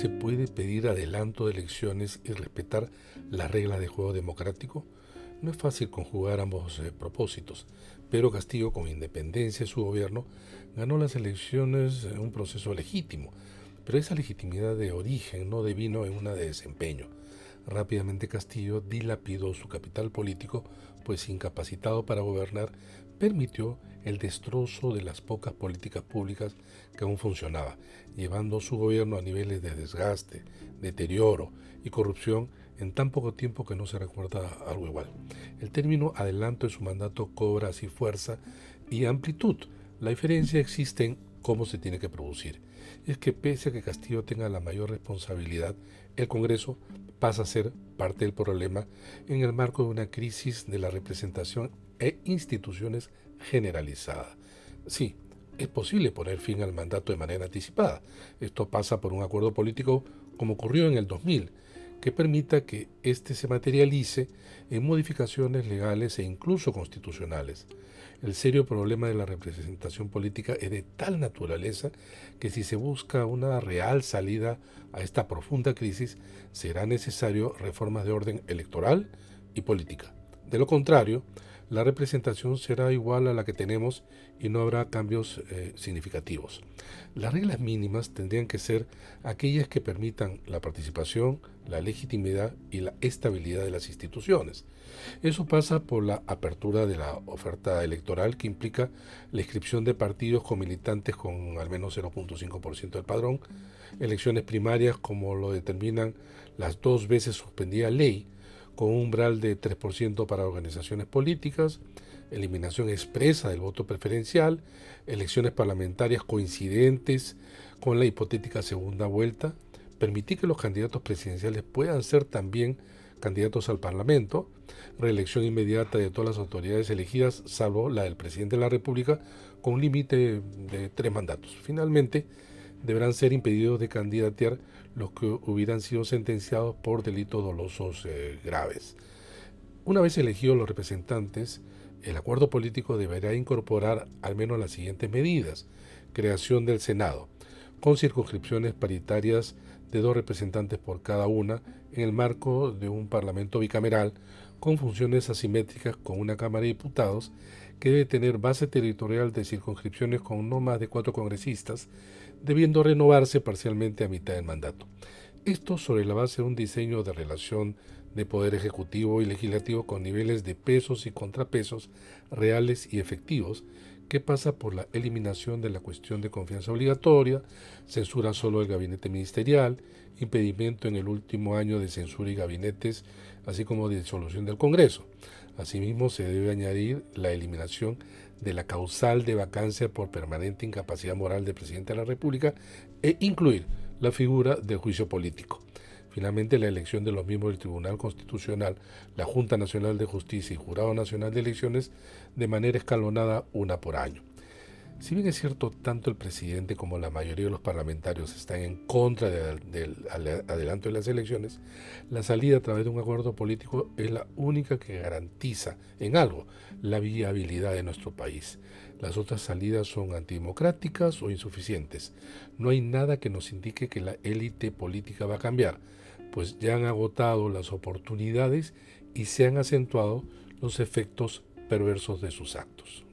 se puede pedir adelanto de elecciones y respetar las reglas de juego democrático? No es fácil conjugar ambos eh, propósitos, pero Castillo, con independencia de su gobierno, ganó las elecciones en un proceso legítimo, pero esa legitimidad de origen no devino en una de desempeño. Rápidamente Castillo dilapidó su capital político, pues incapacitado para gobernar, permitió el destrozo de las pocas políticas públicas que aún funcionaban, llevando su gobierno a niveles de desgaste, deterioro y corrupción en tan poco tiempo que no se recuerda algo igual. El término adelanto de su mandato cobra así fuerza y amplitud. La diferencia existe en cómo se tiene que producir. Es que pese a que Castillo tenga la mayor responsabilidad, el Congreso pasa a ser parte del problema en el marco de una crisis de la representación e instituciones generalizada. Sí, es posible poner fin al mandato de manera anticipada. Esto pasa por un acuerdo político como ocurrió en el 2000, que permita que éste se materialice en modificaciones legales e incluso constitucionales. El serio problema de la representación política es de tal naturaleza que si se busca una real salida a esta profunda crisis, será necesario reformas de orden electoral y política. De lo contrario, la representación será igual a la que tenemos y no habrá cambios eh, significativos. Las reglas mínimas tendrían que ser aquellas que permitan la participación, la legitimidad y la estabilidad de las instituciones. Eso pasa por la apertura de la oferta electoral que implica la inscripción de partidos con militantes con al menos 0.5% del padrón, elecciones primarias como lo determinan las dos veces suspendida ley, con un umbral de 3% para organizaciones políticas, eliminación expresa del voto preferencial, elecciones parlamentarias coincidentes con la hipotética segunda vuelta, permitir que los candidatos presidenciales puedan ser también candidatos al Parlamento, reelección inmediata de todas las autoridades elegidas, salvo la del presidente de la República, con un límite de tres mandatos. Finalmente, deberán ser impedidos de candidatear los que hubieran sido sentenciados por delitos dolosos eh, graves. Una vez elegidos los representantes, el acuerdo político deberá incorporar al menos las siguientes medidas. Creación del Senado, con circunscripciones paritarias de dos representantes por cada una en el marco de un Parlamento bicameral con funciones asimétricas con una Cámara de Diputados que debe tener base territorial de circunscripciones con no más de cuatro congresistas debiendo renovarse parcialmente a mitad del mandato. Esto sobre la base de un diseño de relación de poder ejecutivo y legislativo con niveles de pesos y contrapesos reales y efectivos que pasa por la eliminación de la cuestión de confianza obligatoria, censura solo del gabinete ministerial, impedimento en el último año de censura y gabinetes, así como disolución del Congreso. Asimismo, se debe añadir la eliminación de la causal de vacancia por permanente incapacidad moral del presidente de la República e incluir la figura del juicio político. Finalmente, la elección de los miembros del Tribunal Constitucional, la Junta Nacional de Justicia y Jurado Nacional de Elecciones de manera escalonada una por año. Si bien es cierto, tanto el presidente como la mayoría de los parlamentarios están en contra del adelanto de las elecciones, la salida a través de un acuerdo político es la única que garantiza en algo la viabilidad de nuestro país. Las otras salidas son antidemocráticas o insuficientes. No hay nada que nos indique que la élite política va a cambiar, pues ya han agotado las oportunidades y se han acentuado los efectos perversos de sus actos.